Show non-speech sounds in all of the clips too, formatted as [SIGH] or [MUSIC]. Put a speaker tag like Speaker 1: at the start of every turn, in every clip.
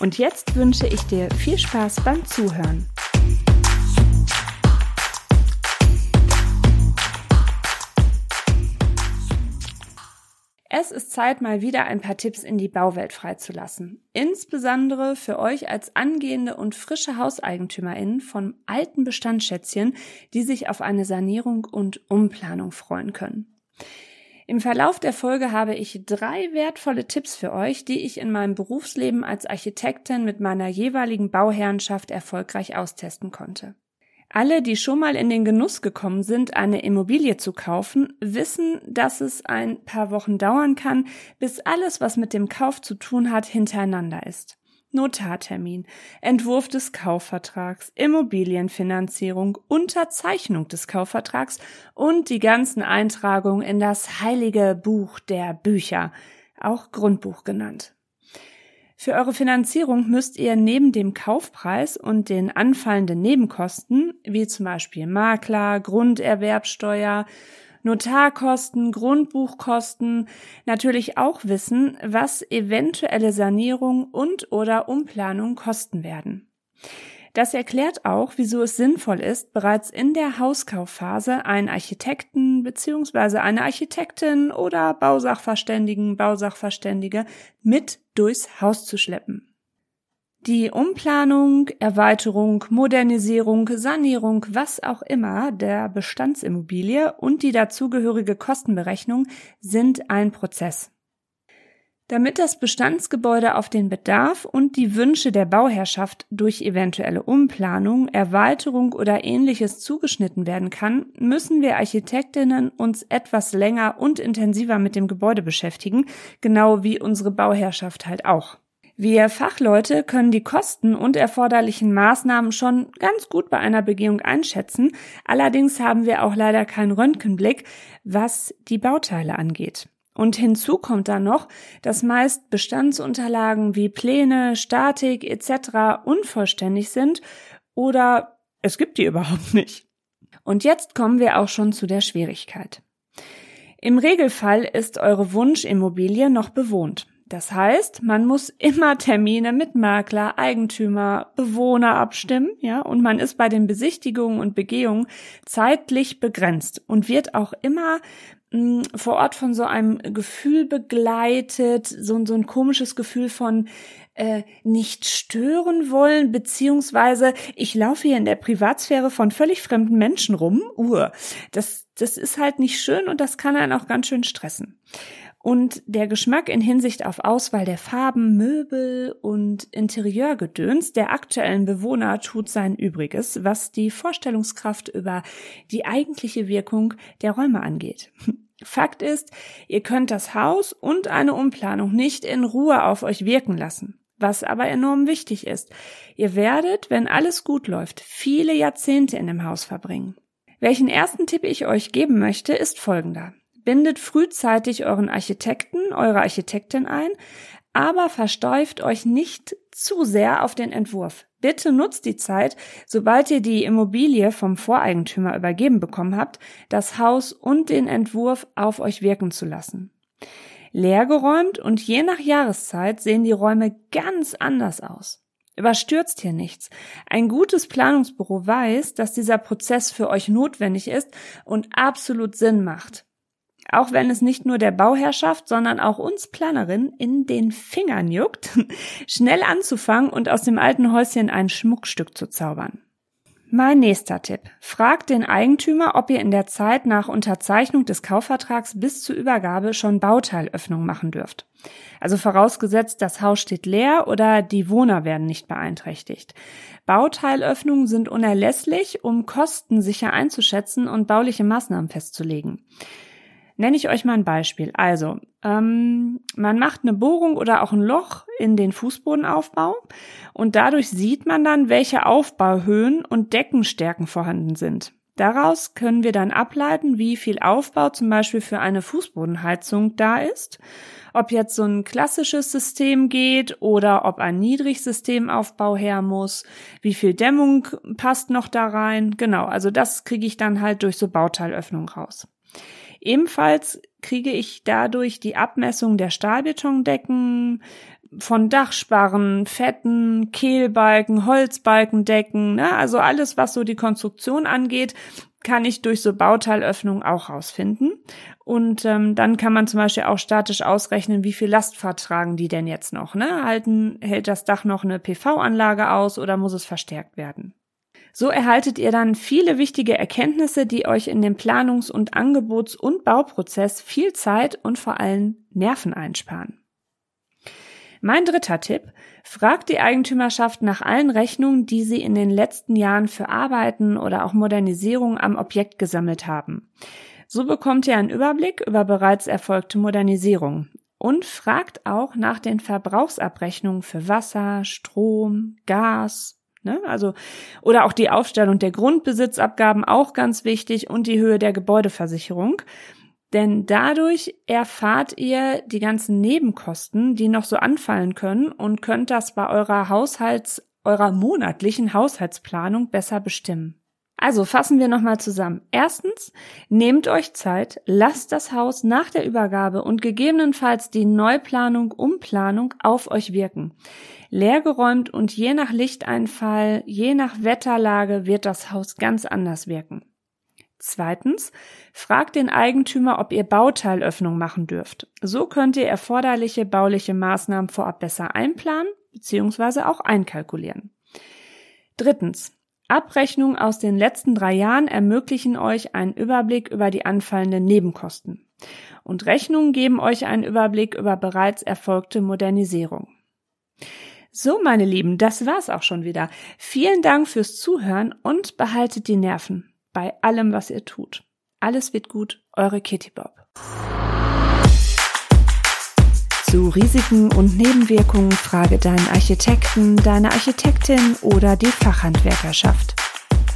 Speaker 1: Und jetzt wünsche ich dir viel Spaß beim Zuhören. Es ist Zeit, mal wieder ein paar Tipps in die Bauwelt freizulassen. Insbesondere für euch als angehende und frische HauseigentümerInnen von alten Bestandsschätzchen, die sich auf eine Sanierung und Umplanung freuen können. Im Verlauf der Folge habe ich drei wertvolle Tipps für euch, die ich in meinem Berufsleben als Architektin mit meiner jeweiligen Bauherrenschaft erfolgreich austesten konnte. Alle, die schon mal in den Genuss gekommen sind, eine Immobilie zu kaufen, wissen, dass es ein paar Wochen dauern kann, bis alles, was mit dem Kauf zu tun hat, hintereinander ist. Notartermin, Entwurf des Kaufvertrags, Immobilienfinanzierung, Unterzeichnung des Kaufvertrags und die ganzen Eintragungen in das heilige Buch der Bücher, auch Grundbuch genannt. Für eure Finanzierung müsst ihr neben dem Kaufpreis und den anfallenden Nebenkosten, wie zum Beispiel Makler, Grunderwerbsteuer, Notarkosten, Grundbuchkosten, natürlich auch wissen, was eventuelle Sanierung und oder Umplanung kosten werden. Das erklärt auch, wieso es sinnvoll ist, bereits in der Hauskaufphase einen Architekten bzw. eine Architektin oder Bausachverständigen, Bausachverständige mit durchs Haus zu schleppen. Die Umplanung, Erweiterung, Modernisierung, Sanierung, was auch immer der Bestandsimmobilie und die dazugehörige Kostenberechnung sind ein Prozess. Damit das Bestandsgebäude auf den Bedarf und die Wünsche der Bauherrschaft durch eventuelle Umplanung, Erweiterung oder ähnliches zugeschnitten werden kann, müssen wir Architektinnen uns etwas länger und intensiver mit dem Gebäude beschäftigen, genau wie unsere Bauherrschaft halt auch. Wir Fachleute können die Kosten und erforderlichen Maßnahmen schon ganz gut bei einer Begehung einschätzen, allerdings haben wir auch leider keinen Röntgenblick, was die Bauteile angeht. Und hinzu kommt dann noch, dass meist Bestandsunterlagen wie Pläne, Statik etc. unvollständig sind oder es gibt die [LAUGHS] überhaupt nicht. Und jetzt kommen wir auch schon zu der Schwierigkeit. Im Regelfall ist eure Wunschimmobilie noch bewohnt. Das heißt, man muss immer Termine mit Makler, Eigentümer, Bewohner abstimmen, ja, und man ist bei den Besichtigungen und Begehungen zeitlich begrenzt und wird auch immer vor Ort von so einem Gefühl begleitet, so, so ein komisches Gefühl von äh, nicht stören wollen, beziehungsweise ich laufe hier in der Privatsphäre von völlig fremden Menschen rum. Uh, das, das ist halt nicht schön und das kann einen auch ganz schön stressen. Und der Geschmack in Hinsicht auf Auswahl der Farben, Möbel und Interieurgedöns der aktuellen Bewohner tut sein Übriges, was die Vorstellungskraft über die eigentliche Wirkung der Räume angeht. [LAUGHS] Fakt ist, ihr könnt das Haus und eine Umplanung nicht in Ruhe auf euch wirken lassen. Was aber enorm wichtig ist, ihr werdet, wenn alles gut läuft, viele Jahrzehnte in dem Haus verbringen. Welchen ersten Tipp ich euch geben möchte, ist folgender. Bindet frühzeitig euren Architekten, eure Architektin ein, aber versteift euch nicht zu sehr auf den Entwurf. Bitte nutzt die Zeit, sobald ihr die Immobilie vom Voreigentümer übergeben bekommen habt, das Haus und den Entwurf auf euch wirken zu lassen. Leergeräumt und je nach Jahreszeit sehen die Räume ganz anders aus. Überstürzt hier nichts. Ein gutes Planungsbüro weiß, dass dieser Prozess für euch notwendig ist und absolut Sinn macht. Auch wenn es nicht nur der Bauherrschaft, sondern auch uns Planerinnen in den Fingern juckt, [LAUGHS] schnell anzufangen und aus dem alten Häuschen ein Schmuckstück zu zaubern. Mein nächster Tipp. Fragt den Eigentümer, ob ihr in der Zeit nach Unterzeichnung des Kaufvertrags bis zur Übergabe schon Bauteilöffnung machen dürft. Also vorausgesetzt, das Haus steht leer oder die Wohner werden nicht beeinträchtigt. Bauteilöffnungen sind unerlässlich, um Kosten sicher einzuschätzen und bauliche Maßnahmen festzulegen. Nenne ich euch mal ein Beispiel. Also, ähm, man macht eine Bohrung oder auch ein Loch in den Fußbodenaufbau und dadurch sieht man dann, welche Aufbauhöhen und Deckenstärken vorhanden sind. Daraus können wir dann ableiten, wie viel Aufbau zum Beispiel für eine Fußbodenheizung da ist, ob jetzt so ein klassisches System geht oder ob ein Niedrigsystemaufbau her muss, wie viel Dämmung passt noch da rein. Genau, also das kriege ich dann halt durch so Bauteilöffnung raus. Ebenfalls kriege ich dadurch die Abmessung der Stahlbetondecken, von Dachsparren, Fetten, Kehlbalken, Holzbalkendecken, ne? also alles, was so die Konstruktion angeht, kann ich durch so Bauteilöffnungen auch rausfinden. Und ähm, dann kann man zum Beispiel auch statisch ausrechnen, wie viel Last vertragen die denn jetzt noch. Ne? Halten, hält das Dach noch eine PV-Anlage aus oder muss es verstärkt werden? So erhaltet ihr dann viele wichtige Erkenntnisse, die euch in dem Planungs- und Angebots- und Bauprozess viel Zeit und vor allem Nerven einsparen. Mein dritter Tipp. Fragt die Eigentümerschaft nach allen Rechnungen, die sie in den letzten Jahren für Arbeiten oder auch Modernisierung am Objekt gesammelt haben. So bekommt ihr einen Überblick über bereits erfolgte Modernisierung und fragt auch nach den Verbrauchsabrechnungen für Wasser, Strom, Gas, ne? also oder auch die Aufstellung der Grundbesitzabgaben auch ganz wichtig und die Höhe der Gebäudeversicherung. Denn dadurch erfahrt ihr die ganzen Nebenkosten, die noch so anfallen können und könnt das bei eurer Haushalts, eurer monatlichen Haushaltsplanung besser bestimmen. Also fassen wir nochmal zusammen. Erstens, nehmt euch Zeit, lasst das Haus nach der Übergabe und gegebenenfalls die Neuplanung, Umplanung auf euch wirken. Leergeräumt und je nach Lichteinfall, je nach Wetterlage wird das Haus ganz anders wirken. Zweitens, fragt den Eigentümer, ob ihr Bauteilöffnung machen dürft. So könnt ihr erforderliche bauliche Maßnahmen vorab besser einplanen bzw. auch einkalkulieren. Drittens, Abrechnungen aus den letzten drei Jahren ermöglichen euch einen Überblick über die anfallenden Nebenkosten. Und Rechnungen geben euch einen Überblick über bereits erfolgte Modernisierung. So, meine Lieben, das war's auch schon wieder. Vielen Dank fürs Zuhören und behaltet die Nerven bei allem, was ihr tut. Alles wird gut, eure Kitty Bob. Zu Risiken und Nebenwirkungen frage deinen Architekten, deine Architektin oder die Fachhandwerkerschaft.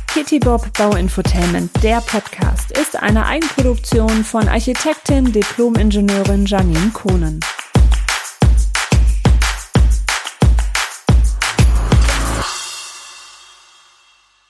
Speaker 1: Kitty Bob Bauinfotainment, der Podcast, ist eine Eigenproduktion von Architektin, Diplomingenieurin Janine Kohnen.